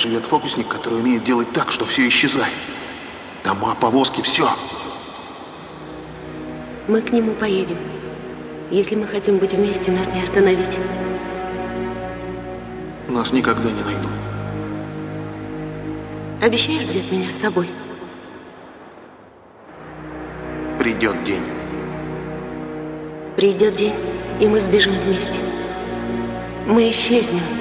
Живет фокусник, который умеет делать так, что все исчезает. Дома, повозки, все. Мы к нему поедем. Если мы хотим быть вместе, нас не остановить. Нас никогда не найдут. Обещаешь взять меня с собой? Придет день. Придет день, и мы сбежим вместе. Мы исчезнем.